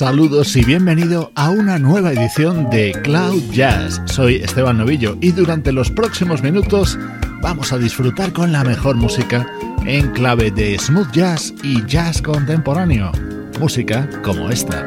Saludos y bienvenido a una nueva edición de Cloud Jazz. Soy Esteban Novillo y durante los próximos minutos vamos a disfrutar con la mejor música en clave de smooth jazz y jazz contemporáneo. Música como esta.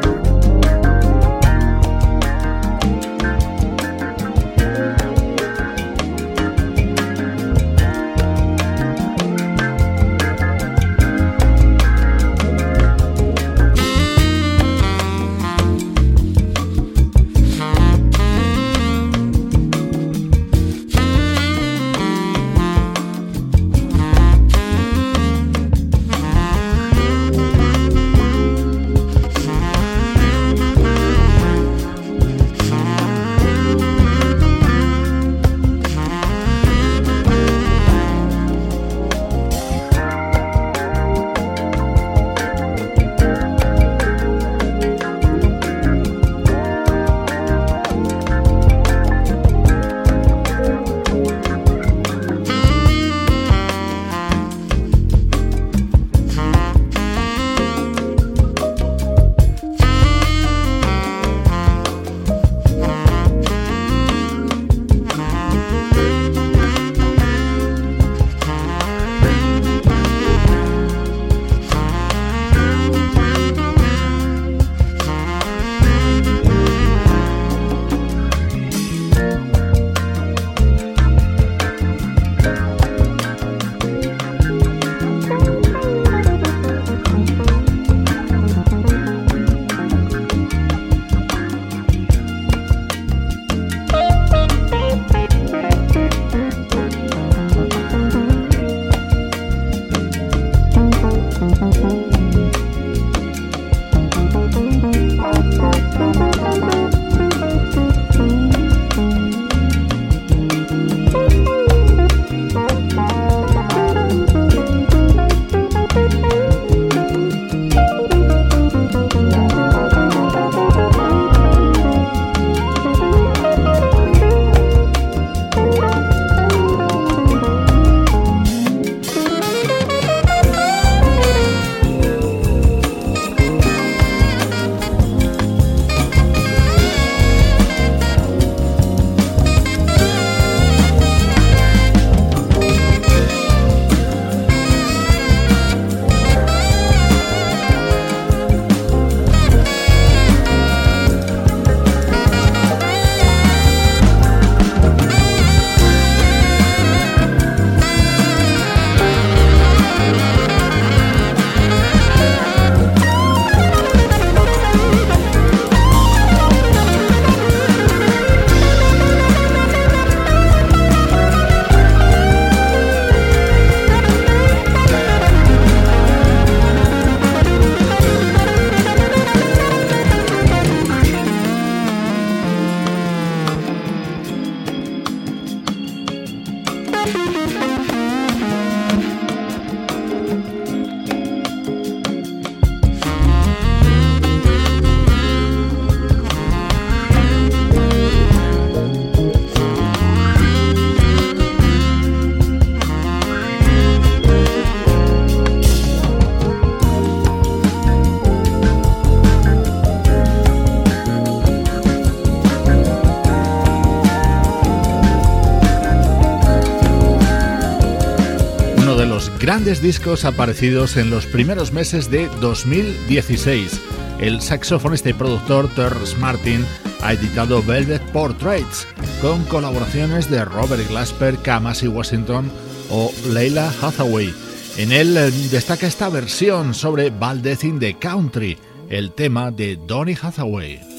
Grandes discos aparecidos en los primeros meses de 2016. El saxofonista y productor Terrence Martin ha editado Velvet Portraits, con colaboraciones de Robert Glasper, Kamasi Washington o Leila Hathaway. En él eh, destaca esta versión sobre Valdez in the Country, el tema de Donny Hathaway.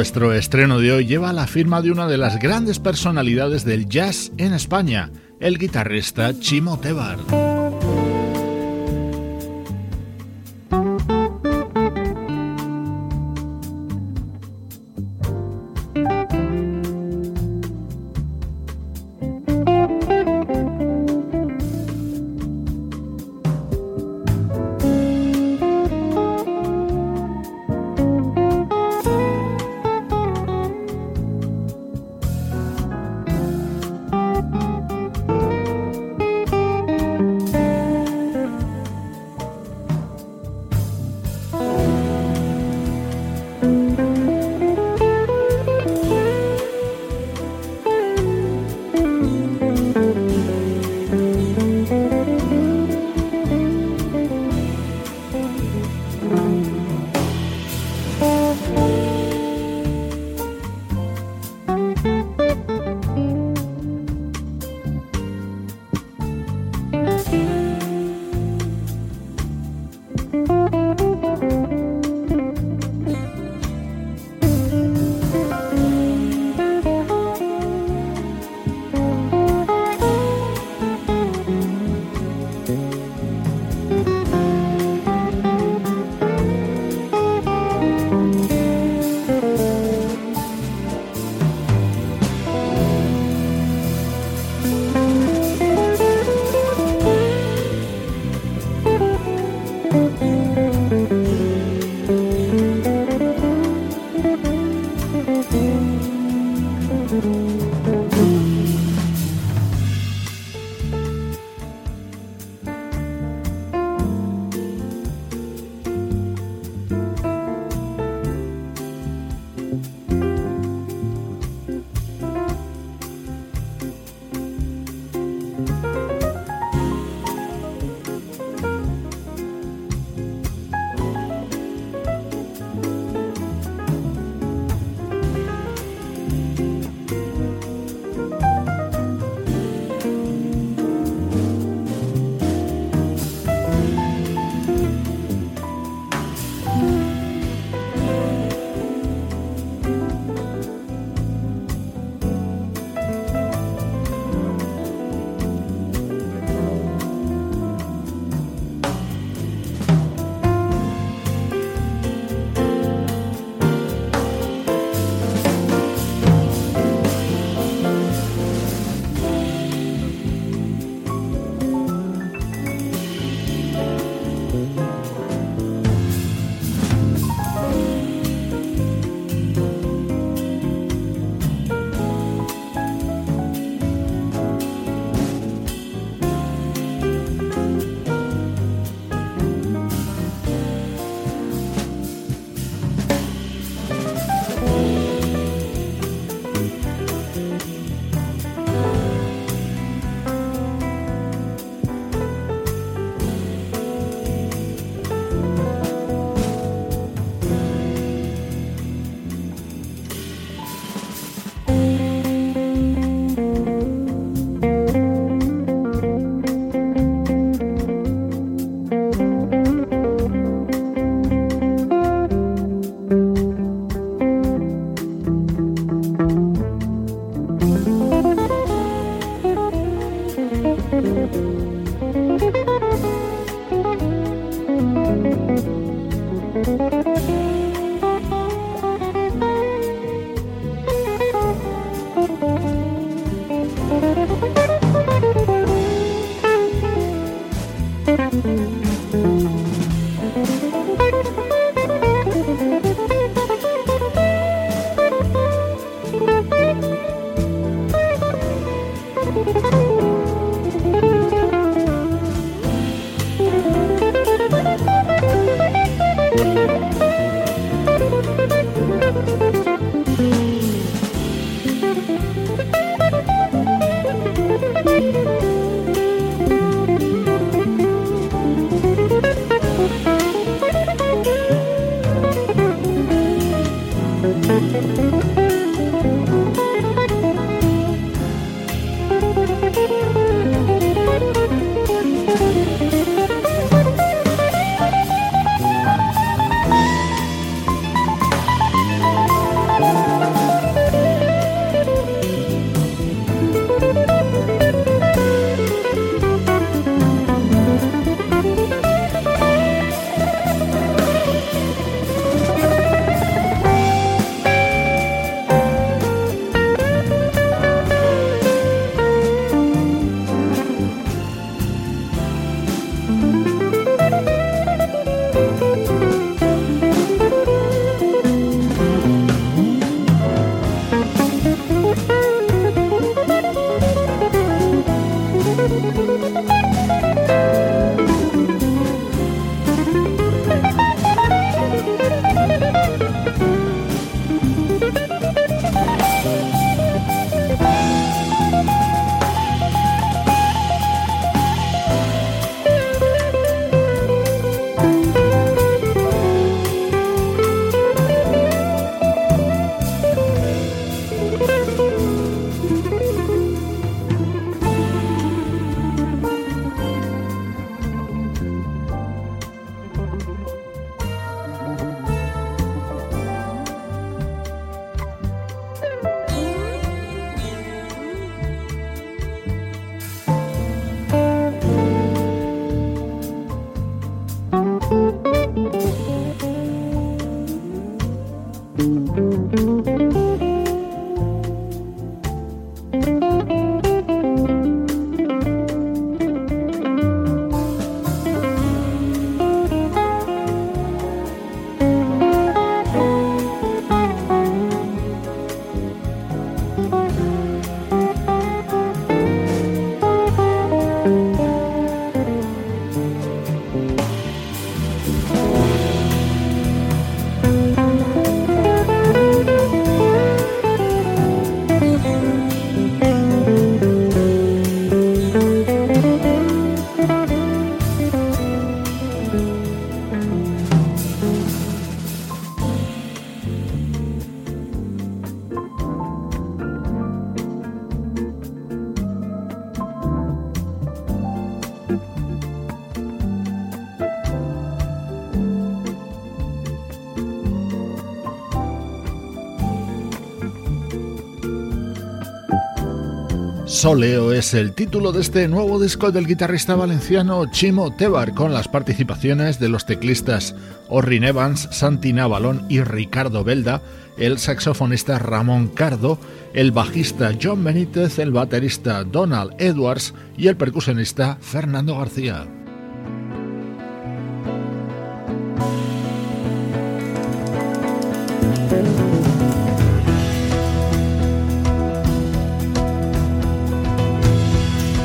Nuestro estreno de hoy lleva la firma de una de las grandes personalidades del jazz en España, el guitarrista Chimo Tebar. Soleo es el título de este nuevo disco del guitarrista valenciano Chimo Tebar con las participaciones de los teclistas Orrin Evans, Santi Navalón y Ricardo Belda, el saxofonista Ramón Cardo, el bajista John Benítez, el baterista Donald Edwards y el percusionista Fernando García.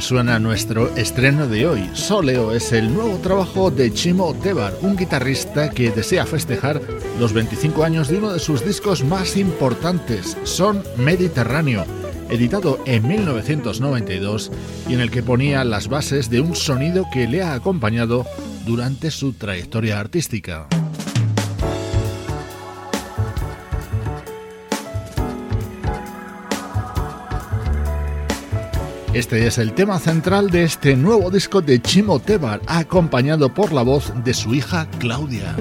Suena nuestro estreno de hoy. Soleo es el nuevo trabajo de Chimo Tebar, un guitarrista que desea festejar los 25 años de uno de sus discos más importantes, Son Mediterráneo, editado en 1992 y en el que ponía las bases de un sonido que le ha acompañado durante su trayectoria artística. Este es el tema central de este nuevo disco de Chimo Tebar, acompañado por la voz de su hija Claudia.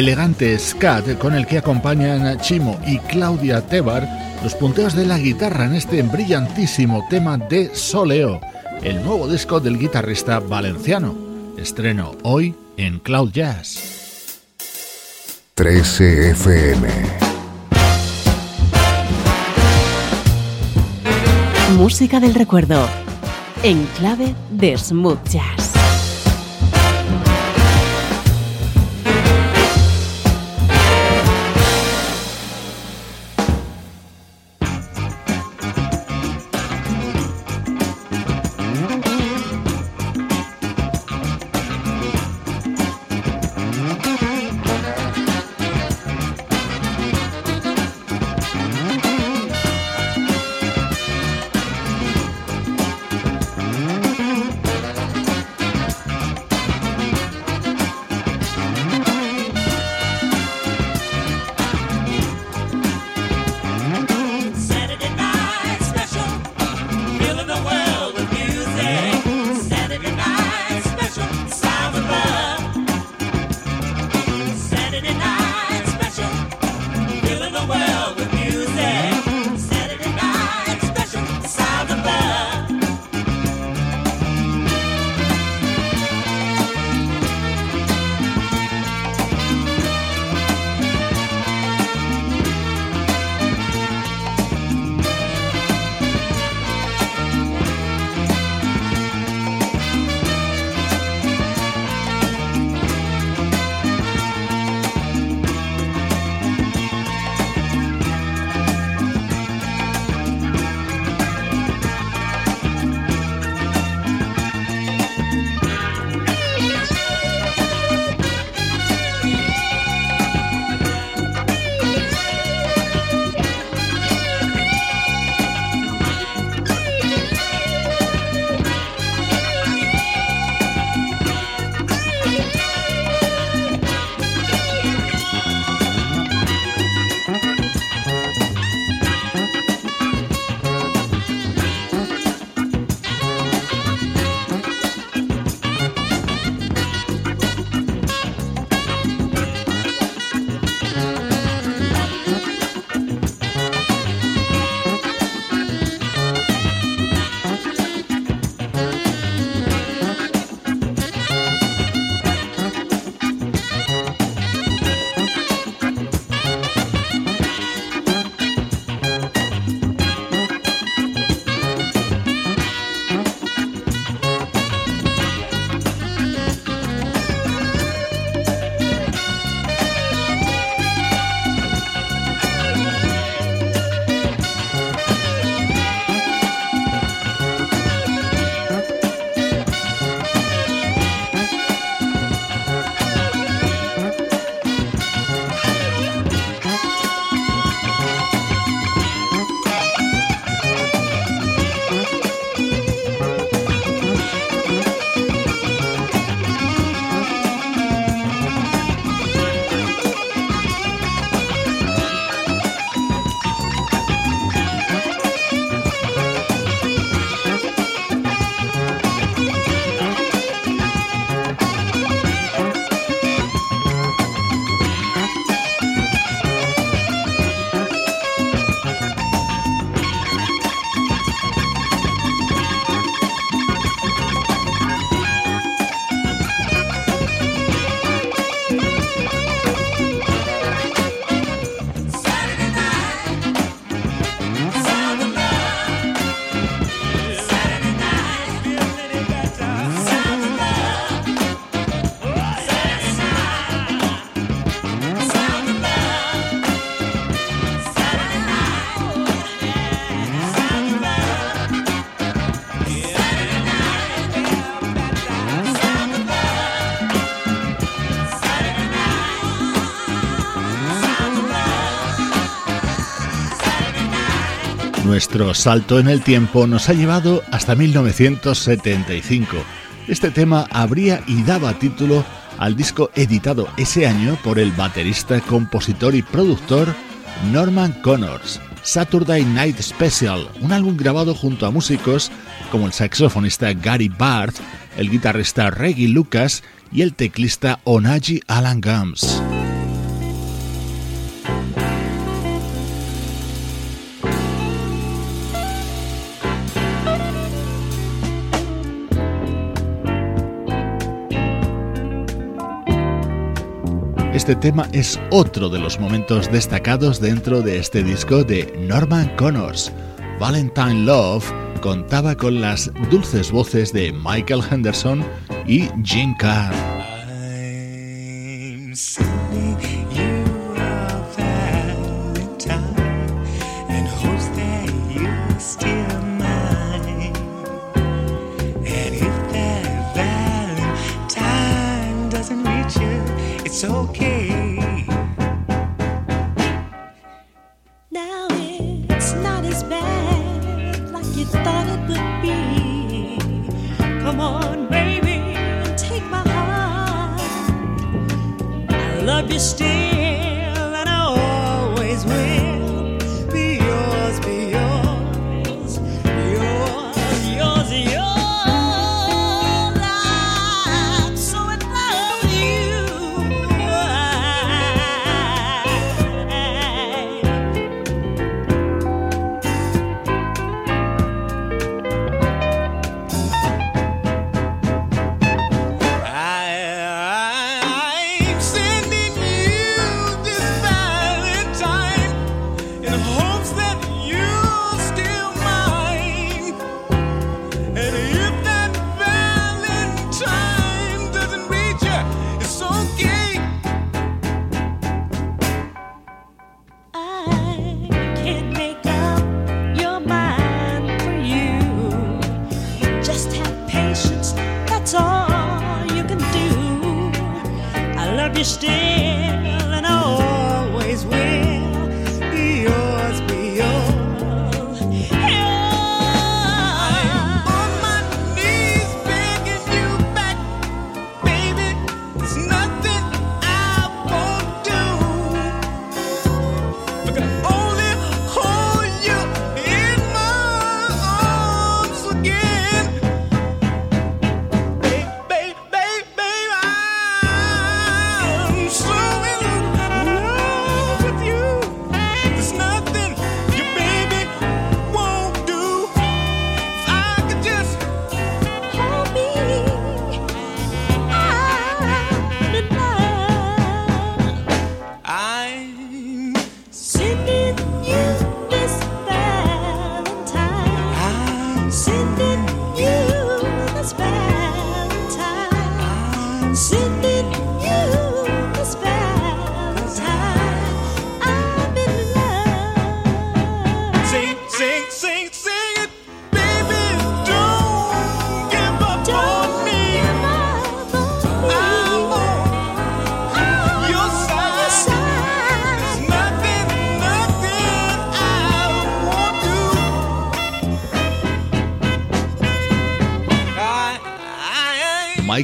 Elegante scat con el que acompañan Chimo y Claudia Tebar los punteos de la guitarra en este brillantísimo tema de Soleo, el nuevo disco del guitarrista valenciano. Estreno hoy en Cloud Jazz. 13 FM. Música del recuerdo. En clave de smooth jazz. Salto en el tiempo nos ha llevado hasta 1975. Este tema abría y daba título al disco editado ese año por el baterista, compositor y productor Norman Connors, Saturday Night Special, un álbum grabado junto a músicos como el saxofonista Gary Barth, el guitarrista Reggie Lucas y el teclista Onaji Alan Gums. Este tema es otro de los momentos destacados dentro de este disco de Norman Connors. Valentine Love contaba con las dulces voces de Michael Henderson y Jim Carr. it's okay. Now it's not as bad you thought it would be. Come on, baby, take my heart. I love you still.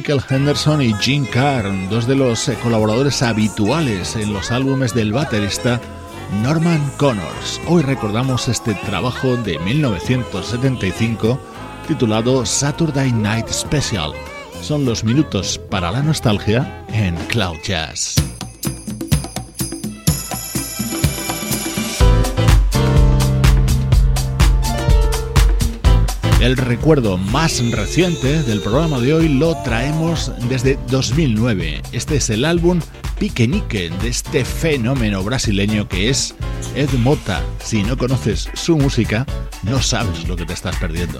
Michael Henderson y Gene Carr, dos de los eh, colaboradores habituales en los álbumes del baterista Norman Connors. Hoy recordamos este trabajo de 1975 titulado Saturday Night Special. Son los minutos para la nostalgia en Cloud Jazz. El recuerdo más reciente del programa de hoy lo traemos desde 2009. Este es el álbum Piquenique de este fenómeno brasileño que es Ed Mota. Si no conoces su música, no sabes lo que te estás perdiendo.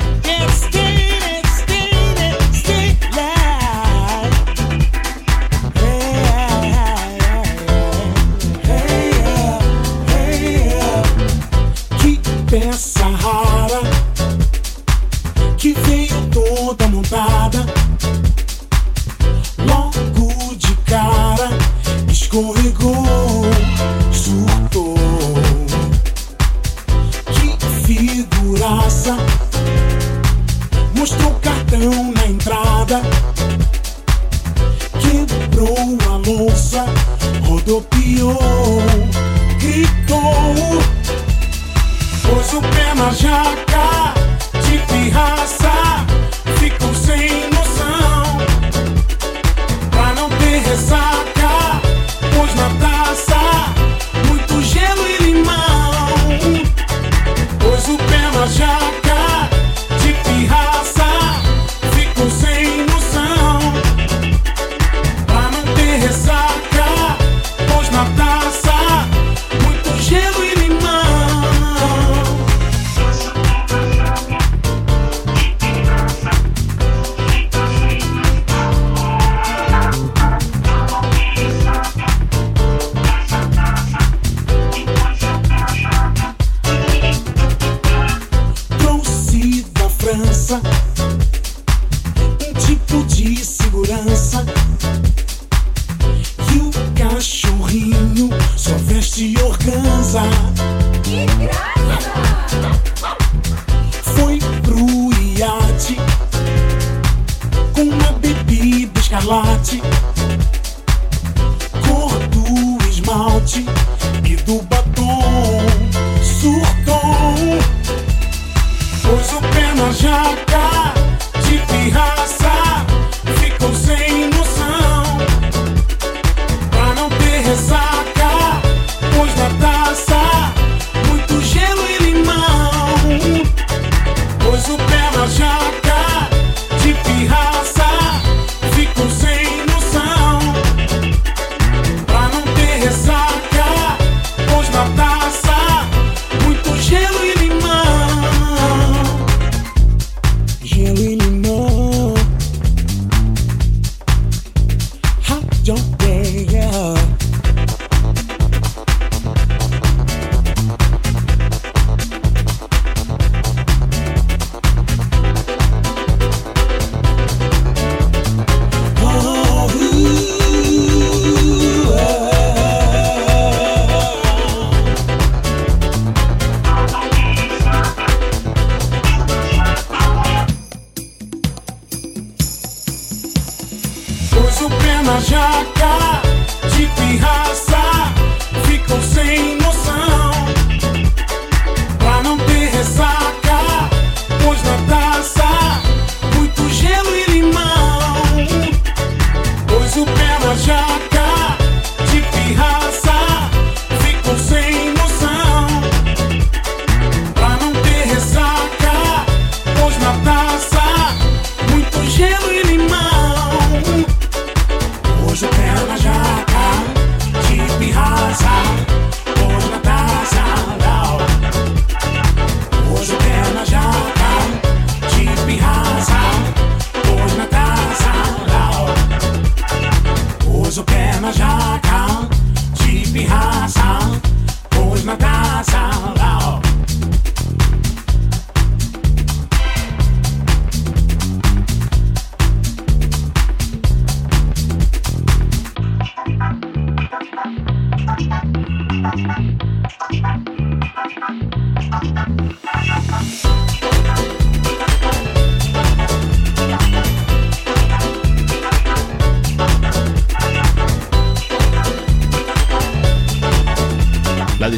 Escorregou,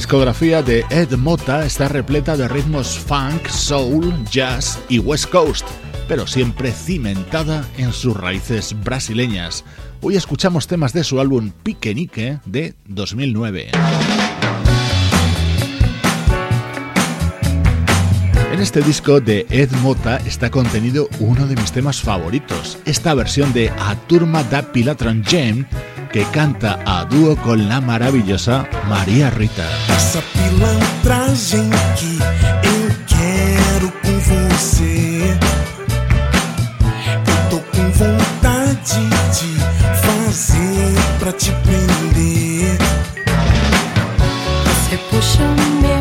discografía de Ed Mota está repleta de ritmos funk, soul, jazz y west coast, pero siempre cimentada en sus raíces brasileñas. Hoy escuchamos temas de su álbum Piquenique de 2009. En este disco de Ed Mota está contenido uno de mis temas favoritos, esta versión de A Turma da Pilatron Jam que canta a dúo con la maravillosa María Rita. Essa pilantragem que eu quero com você. Eu tô com vontade de fazer pra te prender. Você puxa o meu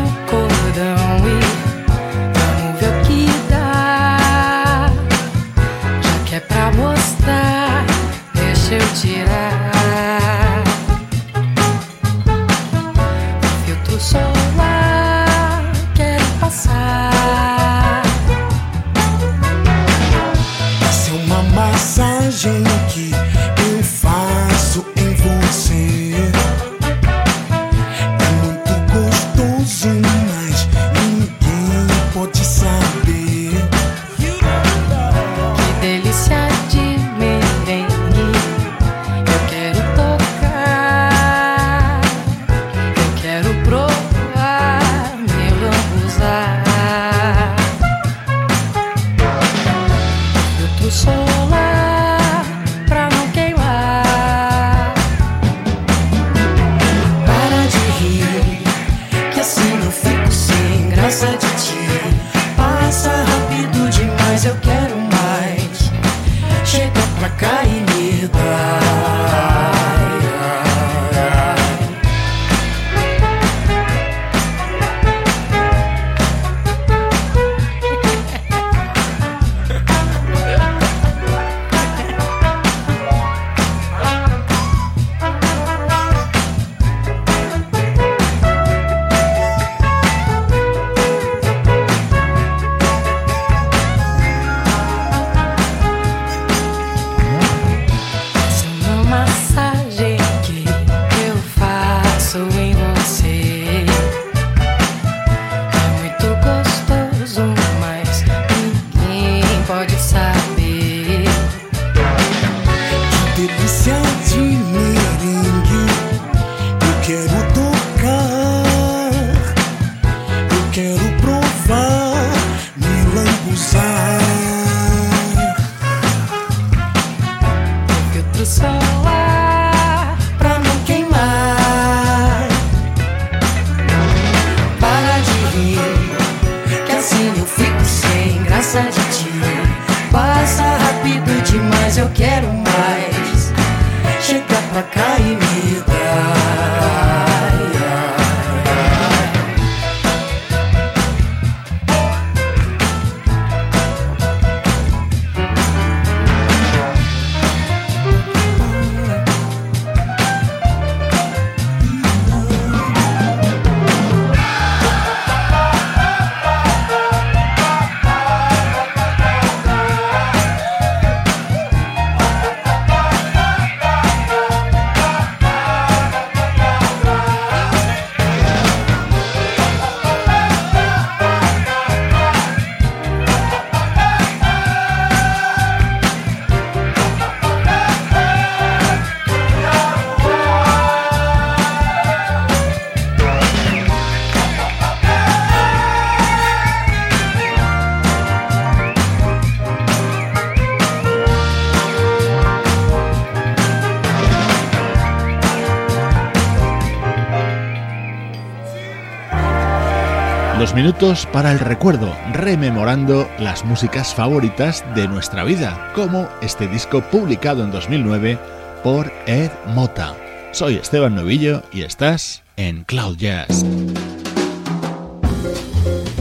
minutos para el recuerdo, rememorando las músicas favoritas de nuestra vida, como este disco publicado en 2009 por Ed Mota. Soy Esteban Novillo y estás en Cloud Jazz.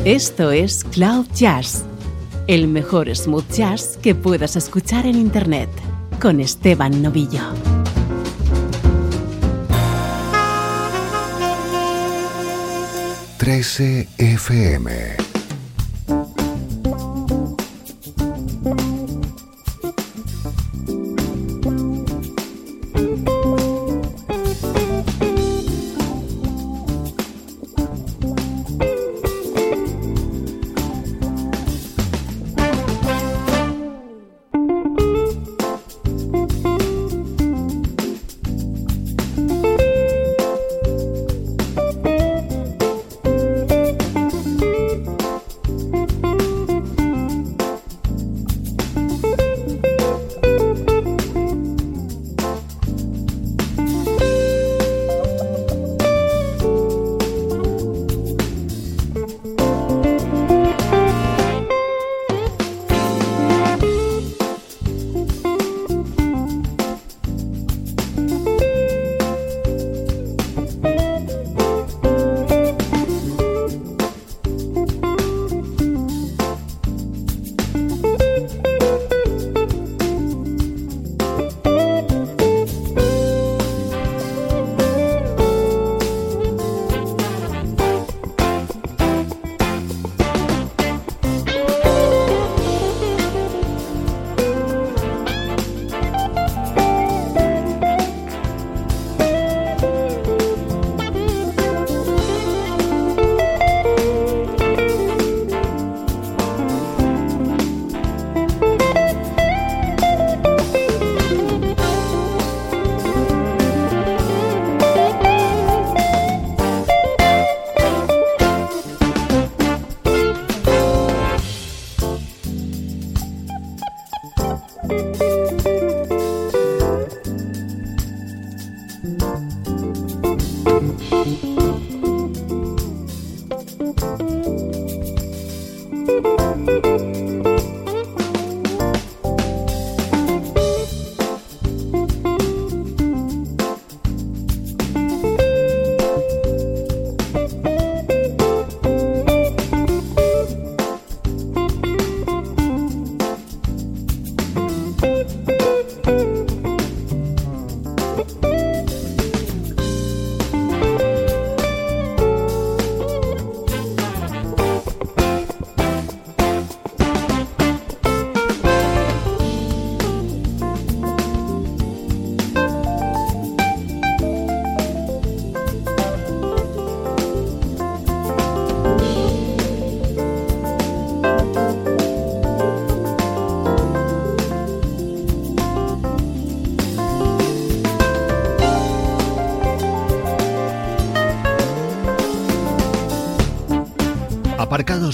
Esto es Cloud Jazz, el mejor smooth jazz que puedas escuchar en Internet, con Esteban Novillo. 13 FM.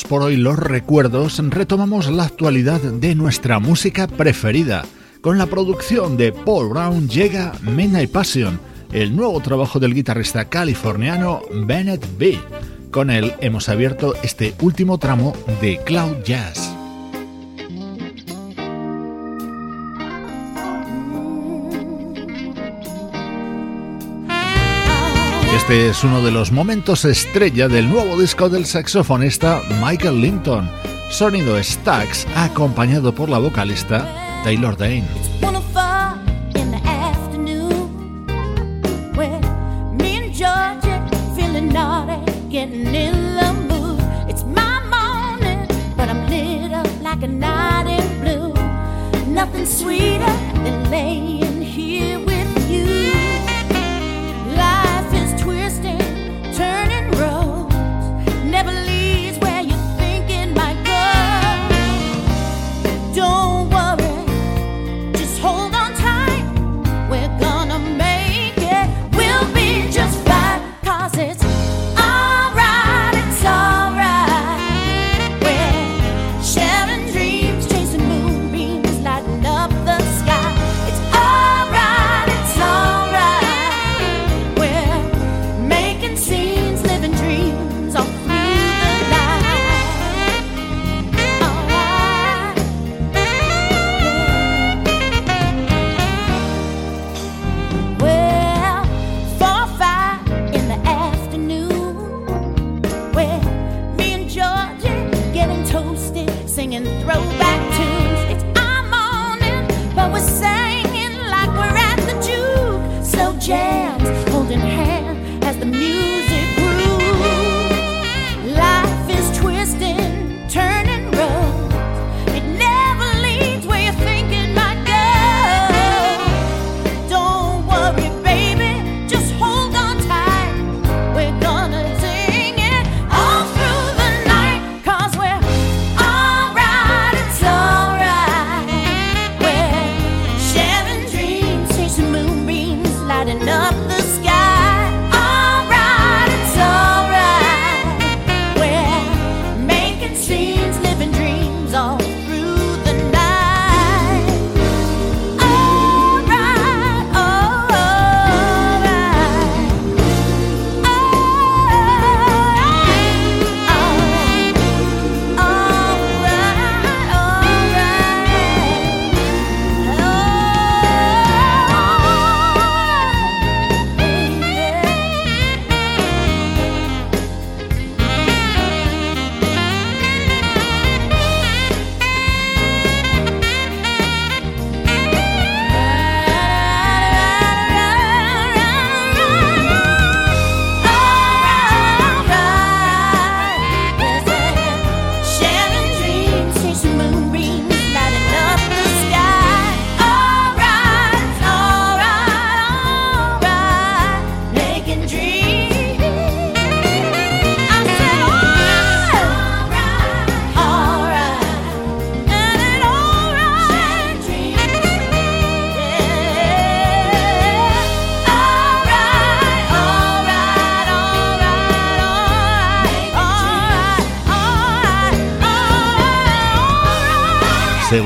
Por hoy los recuerdos, retomamos la actualidad de nuestra música preferida. Con la producción de Paul Brown llega Midnight Passion, el nuevo trabajo del guitarrista californiano Bennett B. Con él hemos abierto este último tramo de Cloud Jazz. Este es uno de los momentos estrella del nuevo disco del saxofonista Michael Linton, sonido Stax acompañado por la vocalista Taylor Dane.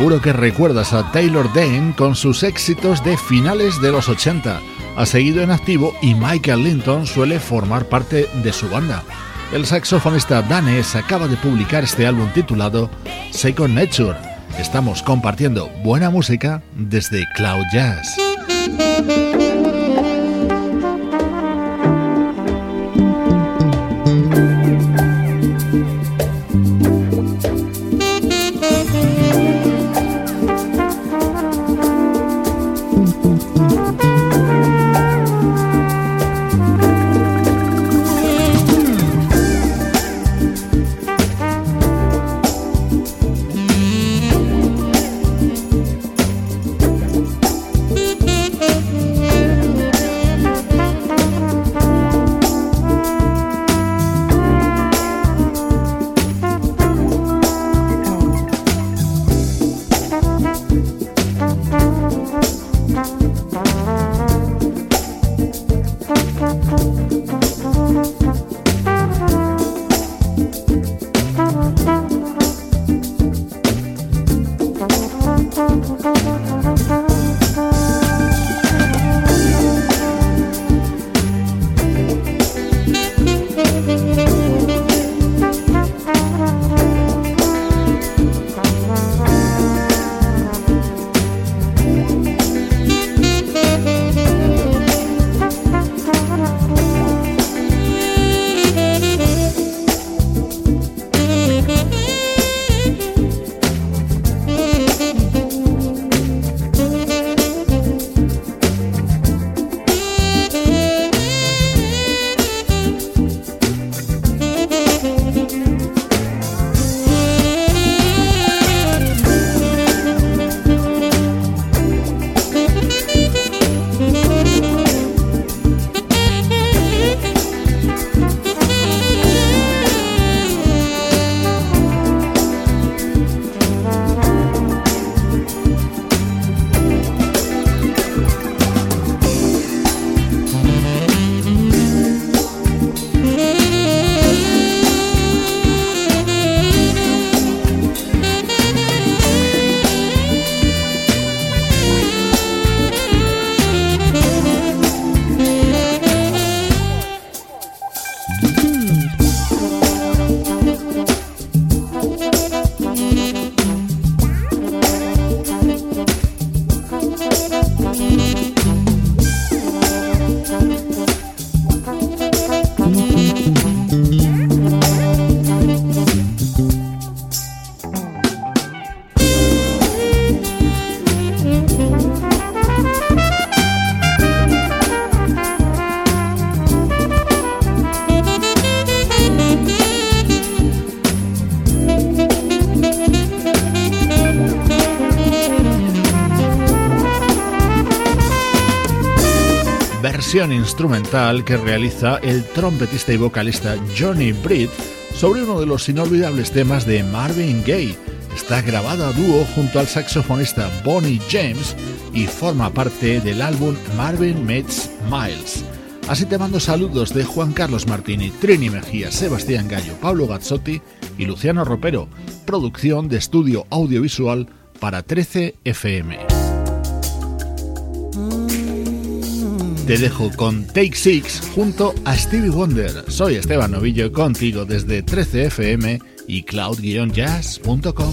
Seguro que recuerdas a Taylor Dane con sus éxitos de finales de los 80. Ha seguido en activo y Michael Linton suele formar parte de su banda. El saxofonista danés acaba de publicar este álbum titulado Second Nature. Estamos compartiendo buena música desde Cloud Jazz. Instrumental que realiza el trompetista y vocalista Johnny Britt sobre uno de los inolvidables temas de Marvin Gaye. Está grabado a dúo junto al saxofonista Bonnie James y forma parte del álbum Marvin Meets Miles. Así te mando saludos de Juan Carlos Martini, Trini Mejía, Sebastián Gallo, Pablo Gazzotti y Luciano Ropero. Producción de estudio audiovisual para 13 FM. Te dejo con Take Six junto a Stevie Wonder. Soy Esteban Novillo contigo desde 13 FM y cloud-jazz.com.